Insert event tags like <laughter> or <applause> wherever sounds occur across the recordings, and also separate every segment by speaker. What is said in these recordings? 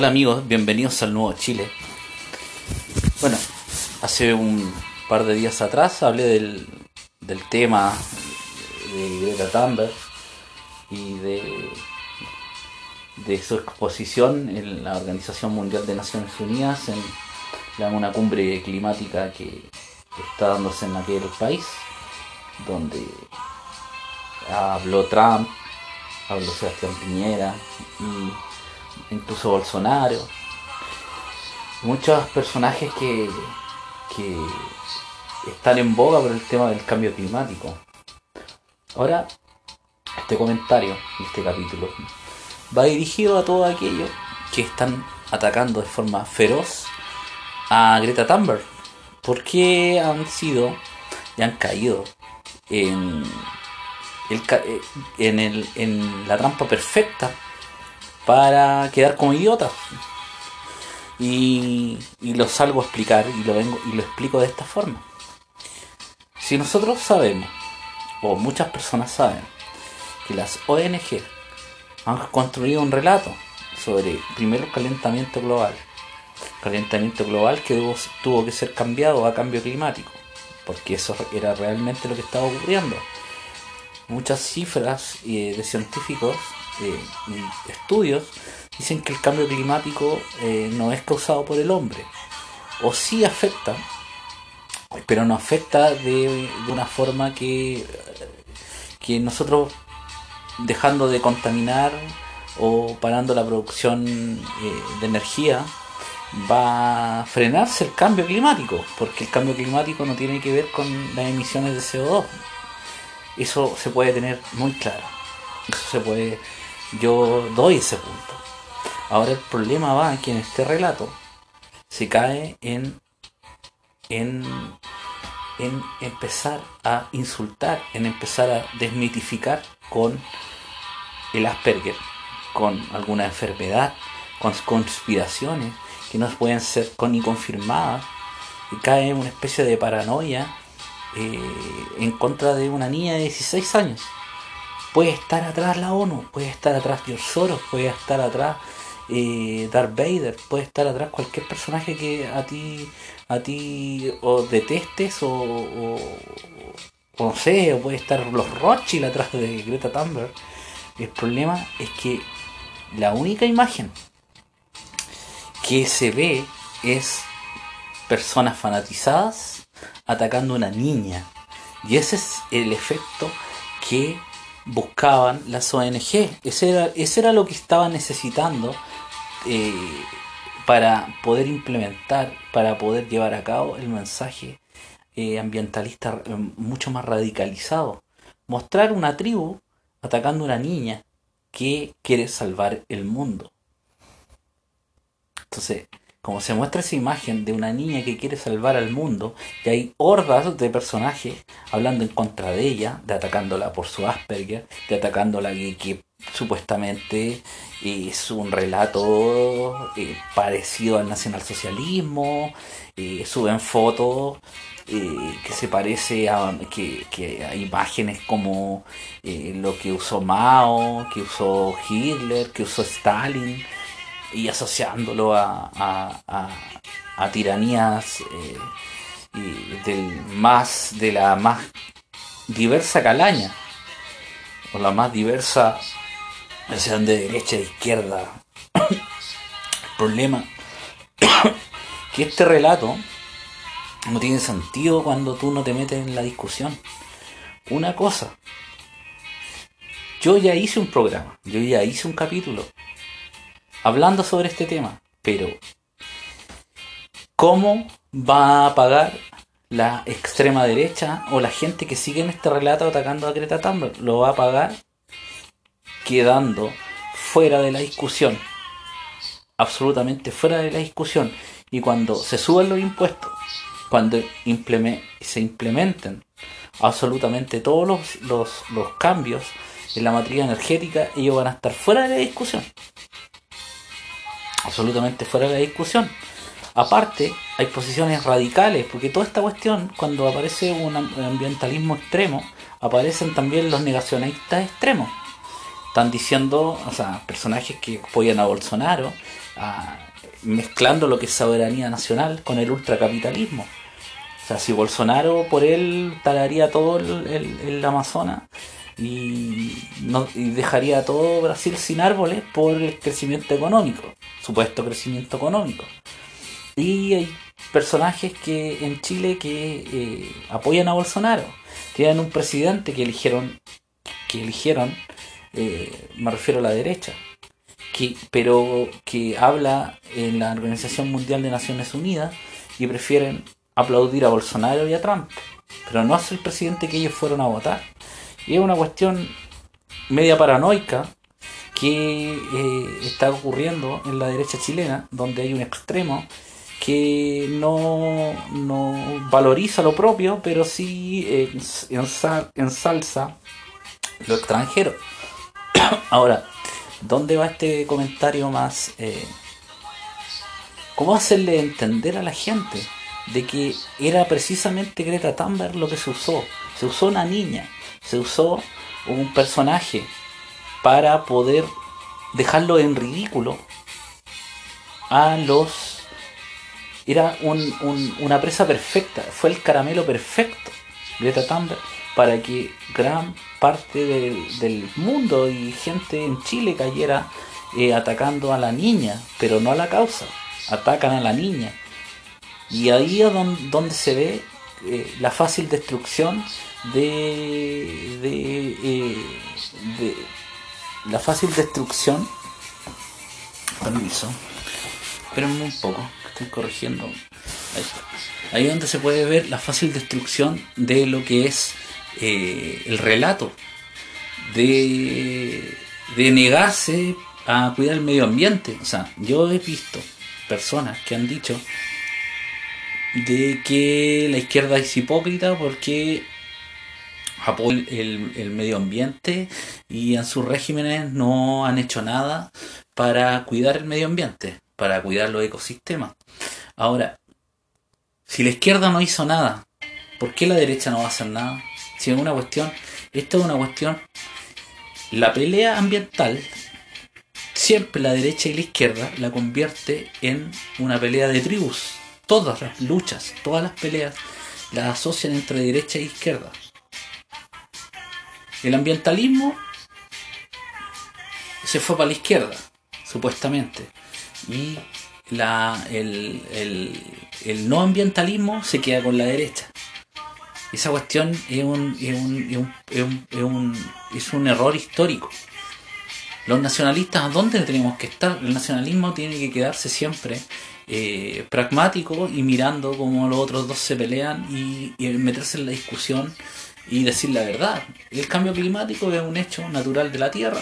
Speaker 1: Hola amigos, bienvenidos al Nuevo Chile. Bueno, hace un par de días atrás hablé del, del tema de Greta Thunberg y de, de su exposición en la Organización Mundial de Naciones Unidas en la, una cumbre climática que está dándose en aquel país, donde habló Trump, habló Sebastián Piñera y incluso Bolsonaro, muchos personajes que, que están en boga por el tema del cambio climático. Ahora, este comentario, este capítulo, va dirigido a todos aquellos que están atacando de forma feroz a Greta Thunberg. Porque han sido y han caído en, el, en, el, en la trampa perfecta para quedar como idiotas. Y, y lo salgo a explicar y lo, vengo, y lo explico de esta forma. Si nosotros sabemos, o muchas personas saben, que las ONG han construido un relato sobre primero el calentamiento global, calentamiento global que tuvo que ser cambiado a cambio climático, porque eso era realmente lo que estaba ocurriendo. Muchas cifras eh, de científicos eh, estudios dicen que el cambio climático eh, no es causado por el hombre, o sí afecta, pero no afecta de, una forma que, que nosotros dejando de contaminar o parando la producción eh, de energía va a frenarse el cambio climático, porque el cambio climático no tiene que ver con las emisiones de CO2. Eso se puede tener muy claro. Eso se puede yo doy ese punto. Ahora el problema va que en este relato se cae en, en, en empezar a insultar, en empezar a desmitificar con el Asperger, con alguna enfermedad, con conspiraciones que no pueden ser ni confirmadas, y cae en una especie de paranoia eh, en contra de una niña de 16 años. Puede estar atrás la ONU, puede estar atrás George Soros, puede estar atrás eh, Darth Vader, puede estar atrás cualquier personaje que a ti, a ti o detestes o, o, no sé, o puede estar los Rothschild atrás de Greta Thunberg. El problema es que la única imagen que se ve es personas fanatizadas atacando a una niña. Y ese es el efecto que buscaban las ONG. Ese era, ese era lo que estaban necesitando eh, para poder implementar, para poder llevar a cabo el mensaje eh, ambientalista eh, mucho más radicalizado. Mostrar una tribu atacando a una niña que quiere salvar el mundo. Entonces, como se muestra esa imagen de una niña que quiere salvar al mundo, y hay hordas de personajes hablando en contra de ella, de atacándola por su Asperger, de atacándola que, que supuestamente es un relato eh, parecido al nacionalsocialismo, eh, suben fotos eh, que se parece a que a imágenes como lo que usó Mao, que usó Hitler, que usó Stalin y asociándolo a, a, tiranías eh, del más de la más diversa calaña o la más diversa sean de derecha e izquierda. El <coughs> problema <coughs> que este relato no tiene sentido cuando tú no te metes en la discusión. Una cosa yo ya hice un programa yo ya hice un capítulo hablando sobre este tema, pero ¿cómo va a pagar la extrema derecha o la gente que sigue en este relato atacando a Greta Thunberg? Lo va a pagar quedando fuera de la discusión, absolutamente fuera de la discusión. Y cuando se suban los impuestos, cuando se implementen absolutamente todos los, los, los cambios en la matriz energética, ellos van a estar fuera de la discusión absolutamente fuera de la discusión. Aparte, hay posiciones radicales, porque toda esta cuestión, cuando aparece un ambientalismo extremo, aparecen también los negacionistas extremos. están diciendo, o sea, personajes que apoyan a Bolsonaro, mezclando lo que es soberanía nacional con el ultracapitalismo. O sea, si Bolsonaro por él talaría todo el, el, Amazonas y, no, y dejaría todo Brasil sin árboles por el crecimiento económico, supuesto crecimiento económico. Y hay personajes que en Chile que eh, apoyan a Bolsonaro. Tienen un presidente que eligieron, que eligieron, eh, me refiero a la derecha, que, pero que habla en la Organización Mundial de Naciones Unidas y prefieren aplaudir a Bolsonaro y a Trump, pero no es el presidente que ellos fueron a votar. Y es una cuestión media paranoica que eh, está ocurriendo en la derecha chilena, donde hay un extremo que no, no valoriza lo propio, pero sí eh, ensalza lo extranjero. <coughs> Ahora, ¿dónde va este comentario más? Eh, ¿Cómo hacerle entender a la gente de que era precisamente Greta Thunberg lo que se usó? Se usó una niña, se usó un personaje para poder dejarlo en ridículo a los era una presa perfecta, fue el caramelo perfecto Greta Thunberg para que gran parte del, mundo y gente en Chile cayera eh, atacando a la niña, pero no a la causa, atacan a la niña. Y ahí es donde, se ve eh, la fácil destrucción de, de, eh, de, la fácil destrucción permiso espérenme un poco corrigiendo. Ahí, es donde se puede ver la fácil destrucción de lo que es eh, el relato. De, de negarse a cuidar el medio ambiente. O sea, yo he visto personas que han dicho de que la izquierda es hipócrita porque apoya el, el, medio ambiente y en sus regímenes no han hecho nada para cuidar el medio ambiente para cuidar los ecosistemas. Ahora, si la izquierda no hizo nada, ¿por qué la derecha no va a hacer nada? Si es una cuestión, esto es una cuestión, la pelea ambiental, siempre la derecha y la izquierda la convierte en una pelea de tribus. Todas las luchas, todas las peleas las asocian entre derecha e izquierda. El ambientalismo se fue para la izquierda, supuestamente y la, el, no ambientalismo se queda con la derecha. Esa cuestión es un, es un, es un, es un, error histórico. Los nacionalistas, ¿a dónde tenemos que estar? El nacionalismo tiene que quedarse siempre eh, pragmático y mirando cómo los otros dos se pelean y, meterse en la discusión y decir la verdad. El cambio climático es un hecho natural de la Tierra,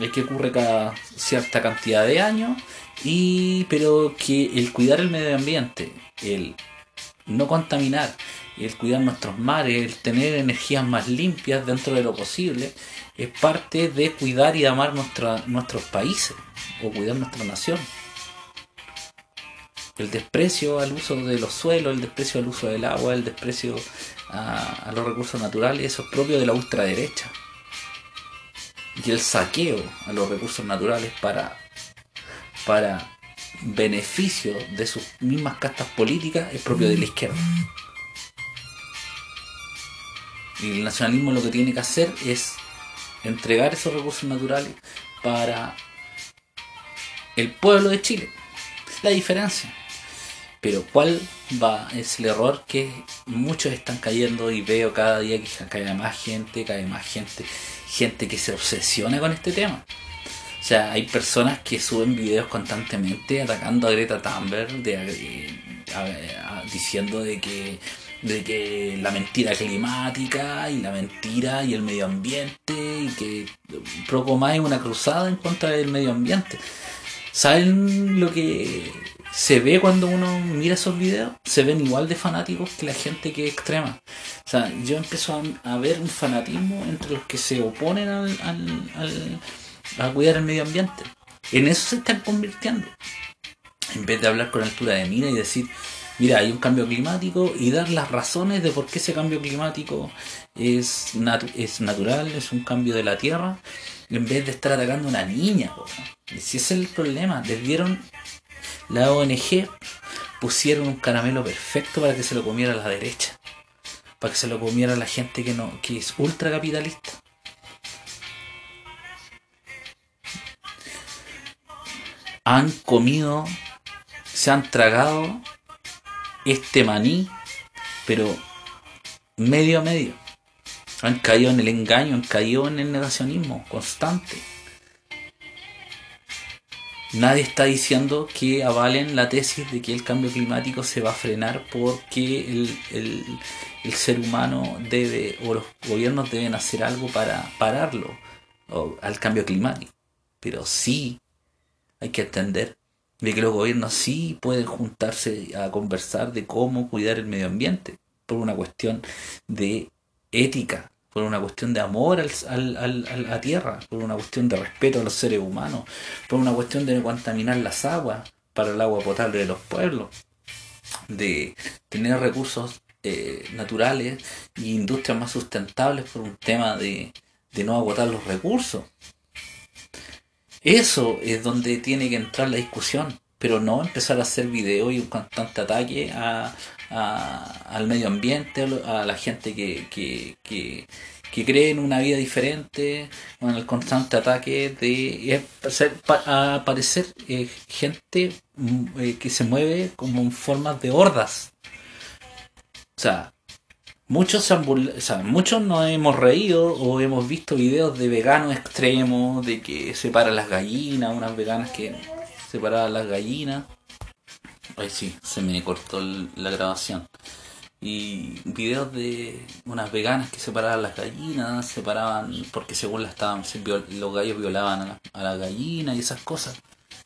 Speaker 1: es que ocurre cada cierta cantidad de años y pero que el cuidar el medio ambiente, el no contaminar, el cuidar nuestros mares, el tener energías más limpias dentro de lo posible, es parte de cuidar y amar nuestra, nuestros países o cuidar nuestra nación. El desprecio al uso de los suelos, el desprecio al uso del agua, el desprecio a, los recursos naturales, eso es propio de la ultraderecha. Y el saqueo a los recursos naturales para para beneficio de sus mismas castas políticas es propio de la izquierda. Y el nacionalismo lo que tiene que hacer es entregar esos recursos naturales para el pueblo de Chile. La diferencia. Pero ¿cuál va? Es el error que muchos están cayendo y veo cada día que cae más gente, cae más gente, gente que se obsesiona con este tema. O sea, hay personas que suben videos constantemente atacando a Greta Thunberg, de, diciendo de que, de que la mentira climática y la mentira y el medio ambiente y que poco más es una cruzada en contra del medio ambiente. ¿Saben lo que se ve cuando uno mira esos videos? Se ven igual de fanáticos que la gente que es extrema. O sea, yo empiezo a, ver un fanatismo entre los que se oponen al a cuidar el medio ambiente. En eso se están convirtiendo. En vez de hablar con altura de mira y decir, mira, hay un cambio climático y dar las razones de por qué ese cambio climático es, es natural, es un cambio de la Tierra, en vez de estar atacando a una niña. Y si ese es el problema, les dieron la ONG, pusieron un caramelo perfecto para que se lo comiera la derecha, para que se lo comiera la gente que, no, que es ultracapitalista. Han comido, se han tragado este maní, pero medio a medio. Han caído en el engaño, han caído en el negacionismo constante. Nadie está diciendo que avalen la tesis de que el cambio climático se va a frenar porque el, el ser humano debe o los gobiernos deben hacer algo para pararlo o, al cambio climático. Pero sí hay que entender de que los gobiernos sí pueden juntarse a conversar de cómo cuidar el medio ambiente, por una cuestión de ética, por una cuestión de amor al, al, a la tierra, por una cuestión de respeto a los seres humanos, por una cuestión de no contaminar las aguas para el agua potable de los pueblos, de tener recursos eh, naturales e industrias más sustentables por un tema de, de no agotar los recursos. Eso es donde tiene que entrar la discusión, pero no empezar a hacer videos y un constante ataque a, al medio ambiente, a la gente que, que, que, cree en una vida diferente, con el constante ataque de aparecer eh, gente mm, eh, que se mueve como en formas de hordas. O sea, Muchos, muchos nos hemos reído o hemos visto videos de veganos extremos, de que separan las gallinas, unas veganas que separaban las gallinas. Ay, sí, se me cortó la grabación. Y videos de unas veganas que separaban las gallinas, separaban, porque según las estaban, los gallos violaban a a la gallina y esas cosas.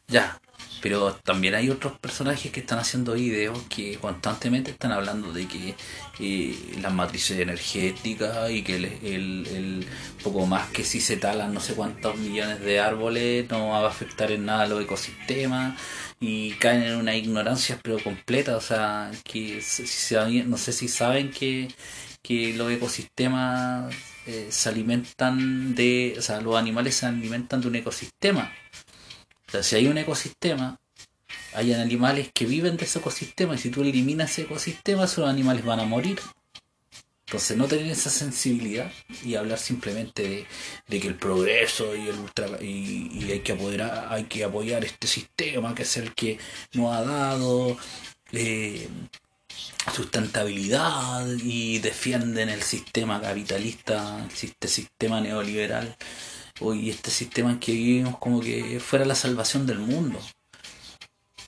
Speaker 1: Ya, pero también hay otros personajes que están haciendo videos que constantemente están hablando de que eh, las matrices energéticas y que el, el, poco más que si se talan no sé cuántos millones de árboles no va a afectar en nada los ecosistemas y caen en una ignorancia pero completa. O sea, que si, no sé si saben que, que los ecosistemas eh, se alimentan de, o sea, los animales se alimentan de un ecosistema o sea, si hay un ecosistema, hay animales que viven de ese ecosistema y si tú eliminas ese ecosistema, esos animales van a morir. Entonces no tener esa sensibilidad y hablar simplemente de, que el progreso y el ultra y, hay que apoyar hay que apoyar este sistema que es el que nos ha dado eh, sustentabilidad y defienden el sistema capitalista, este sistema neoliberal y este sistema en que vivimos como que fuera la salvación del mundo.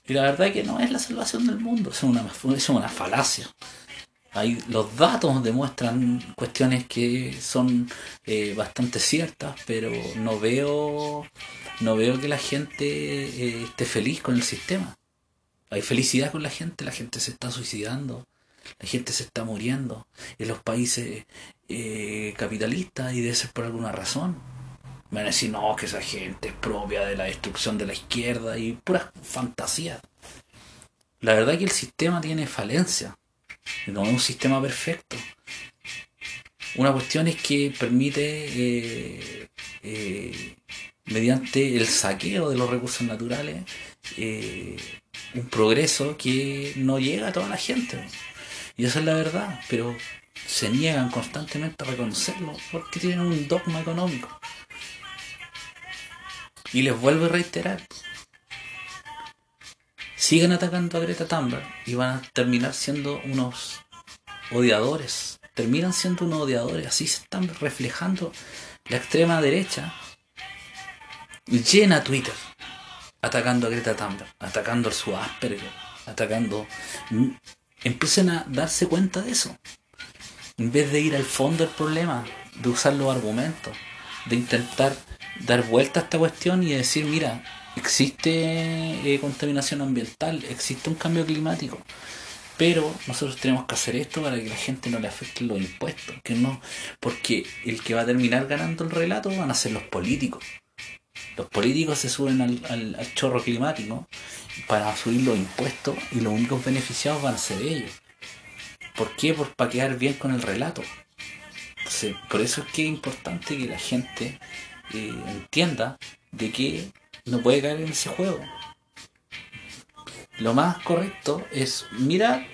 Speaker 1: Y la verdad es que no es la salvación del mundo, es una, es una falacia. Hay, los datos demuestran cuestiones que son eh, bastante ciertas, pero no veo, no veo que la gente eh, esté feliz con el sistema. Hay felicidad con la gente, la gente se está suicidando, la gente se está muriendo en los países eh, capitalistas y debe ser por alguna razón. Me van a decir, no, que esa gente es propia de la destrucción de la izquierda y pura fantasía. La verdad es que el sistema tiene falencia. No es un sistema perfecto. Una cuestión es que permite, eh, eh, mediante el saqueo de los recursos naturales, eh, un progreso que no llega a toda la gente. Y esa es la verdad, pero se niegan constantemente a reconocerlo porque tienen un dogma económico. Y les vuelvo a reiterar. Siguen atacando a Greta Thunberg y van a terminar siendo unos odiadores. Terminan siendo unos odiadores. Así se están reflejando la extrema derecha. Llena Twitter. Atacando a Greta Thunberg. Atacando a su Asperger. Atacando... Empiecen a darse cuenta de eso. En vez de ir al fondo del problema. De usar los argumentos. De intentar dar vuelta a esta cuestión y decir, mira, existe eh, contaminación ambiental, existe un cambio climático, pero nosotros tenemos que hacer esto para que la gente no le afecte los impuestos, que no, porque el que va a terminar ganando el relato van a ser los políticos. Los políticos se suben al, al, chorro climático para subir los impuestos y los únicos beneficiados van a ser ellos. ¿Por qué? Por para quedar bien con el relato. Por eso es que es importante que la gente eh, entienda de que no puede caer en ese juego. Lo más correcto es mirar,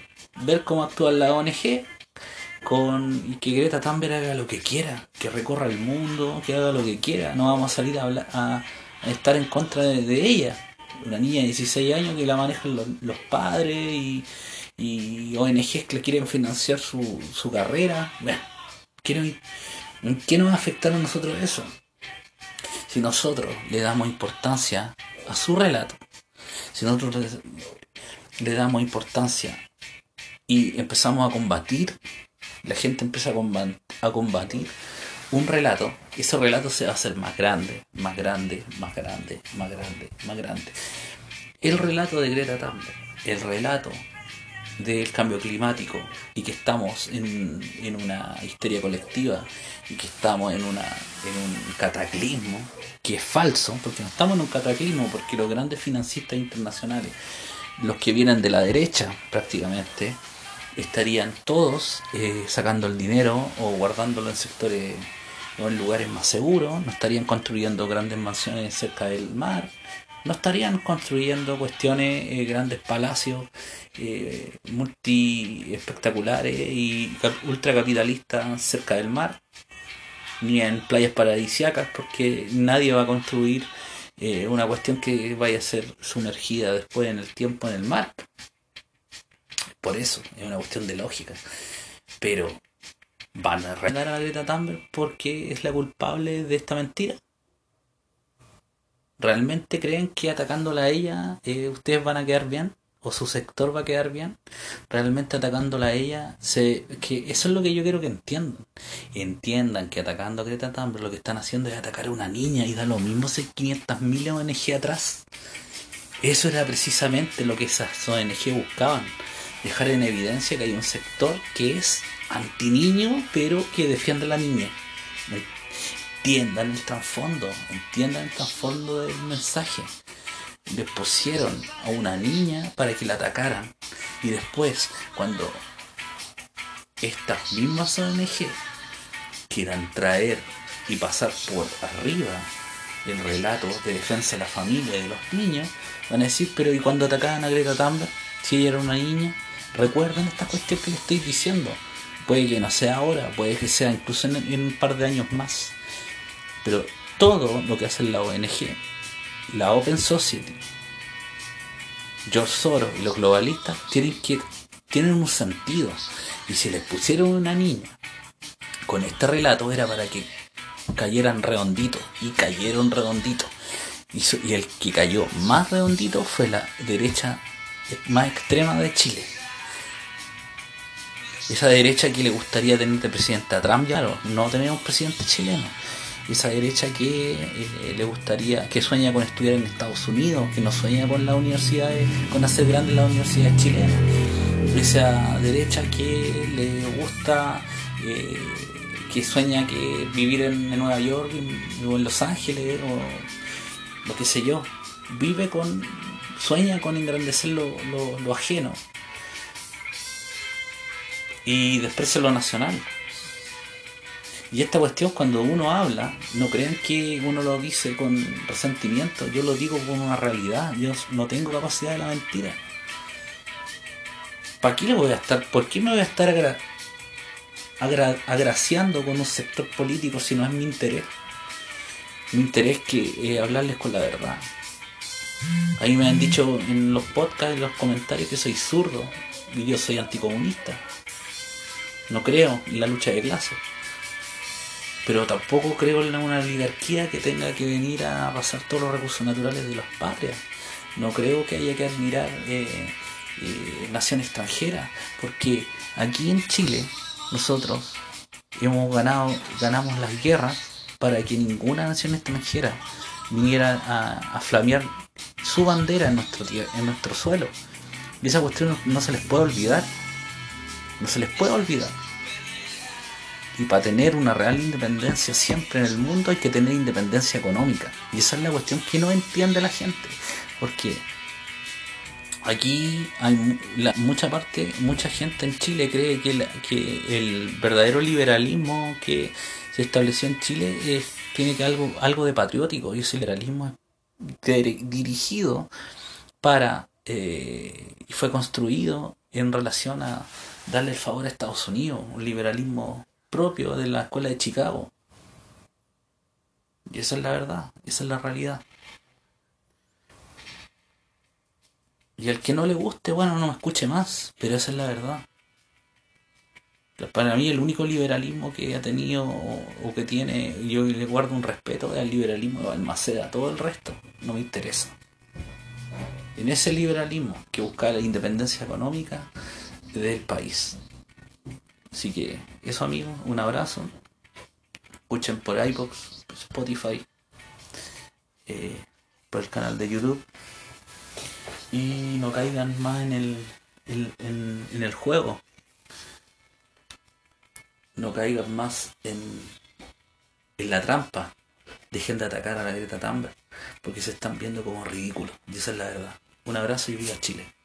Speaker 1: ver cómo actúa la ONG con y que Greta Thunberg haga lo que quiera, que recorra el mundo, que haga lo que quiera. No vamos a salir a, estar en contra de, ella. Una niña de 16 años que la manejan los, padres y, ONGs que le quieren financiar su, su carrera. ¿Qué, ¿qué nos va a afectar a nosotros eso? Si nosotros le damos importancia a su relato, si nosotros le damos importancia y empezamos a combatir la gente empieza a combatir, un relato, ese relato se va a hacer más grande, más grande, más grande, más grande, más grande. El relato de Greta Thunberg, el relato del cambio climático y que estamos en, en, una histeria colectiva y que estamos en, una, en un cataclismo que es falso, porque no estamos en un cataclismo, porque los grandes financistas internacionales, los que vienen de la derecha prácticamente, estarían todos eh, sacando el dinero o guardándolo en sectores o en lugares más seguros, no estarían construyendo grandes mansiones cerca del mar, no estarían construyendo cuestiones, eh, grandes palacios eh, multi espectaculares y ultracapitalistas cerca del mar, ni en playas paradisiacas, porque nadie va a construir eh, una cuestión que vaya a ser sumergida después en el tiempo en el mar. Por eso, es una cuestión de lógica. Pero, ¿van a arreglar a Greta Thunberg porque es la culpable de esta mentira? ¿Realmente creen que atacándola a ella eh, ustedes van a quedar bien? ¿O su sector va a quedar bien? ¿Realmente atacándola a ella? Se, que eso es lo que yo quiero que entiendan. Entiendan que atacando a Greta Thunberg lo que están haciendo es atacar a una niña y da lo mismo si 500.000 ONG atrás. Eso era precisamente lo que esas ONG buscaban dejar en evidencia que hay un sector que es anti niño, pero que defiende a la niña. Entiendan el trasfondo, entiendan el trasfondo del mensaje. Les pusieron a una niña para que la atacaran. Y después, cuando estas mismas ONG quieran traer y pasar por arriba el relato de defensa de la familia y de los niños, van a decir, pero ¿y cuando atacaban a Greta Thunberg? Si ella era una niña, Recuerden esta cuestión que les estoy diciendo. Puede que no sea ahora, puede que sea incluso en, un par de años más. Pero todo lo que hace la ONG, la Open Society, George Soros y los globalistas tienen que tienen un sentido. Y si les pusieron una niña con este relato era para que cayeran redonditos. Y cayeron redonditos. y el que cayó más redondito fue la derecha más extrema de Chile esa derecha que le gustaría tener de presidente a Trump, claro, no tener un presidente chileno. Esa derecha que eh, le gustaría, que sueña con estudiar en Estados Unidos, que no sueña con las universidades, con hacer grandes las universidades chilenas. Esa derecha que le gusta, eh, que sueña que vivir en, Nueva York o en Los Ángeles o lo que sé yo. Vive con, sueña con engrandecer lo ajeno y desprecia lo nacional. Y esta cuestión cuando uno habla, no crean que uno lo dice con resentimiento, yo lo digo con una realidad, yo no tengo capacidad de la mentira. ¿Para qué le voy a estar, por qué me voy a estar agraciando con un sector político si no es mi interés? Mi interés que hablarles con la verdad. Ahí me han dicho en los podcasts, en los comentarios que soy zurdo y yo soy anticomunista. No creo en la lucha de clases. Pero tampoco creo en una oligarquía que tenga que venir a pasar todos los recursos naturales de las patrias. No creo que haya que admirar eh, eh, nación extranjera, porque aquí en Chile nosotros hemos ganado, ganamos las guerras para que ninguna nación extranjera viniera a, flamear su bandera en nuestro, en nuestro suelo. Y esa cuestión no se les puede olvidar. No se les puede olvidar. Y para tener una real independencia siempre en el mundo hay que tener independencia económica. Y esa es la cuestión que no entiende la gente. Porque aquí hay la, mucha parte, mucha gente en Chile cree que, que el verdadero liberalismo que se estableció en Chile tiene que algo, algo de patriótico y ese liberalismo es dirigido para eh, y fue construido en relación a darle el favor a Estados Unidos, un liberalismo propio de la escuela de Chicago. Y esa es la verdad, esa es la realidad. Y al que no le guste, bueno, no me escuche más, pero esa es la verdad. Para mí el único liberalismo que ha tenido o, que tiene, yo le guardo un respeto, es el liberalismo de Balmaceda, todo el resto no me interesa. En ese liberalismo que busca la independencia económica del país. Así que eso amigos, un abrazo. Escuchen por iBox, Spotify, eh, por el canal de YouTube y no caigan más en el, en, el juego. No caigan más en, en la trampa. Dejen de atacar a la Greta Thunberg porque se están viendo como ridículos. Y esa es la verdad. Un abrazo y viva Chile.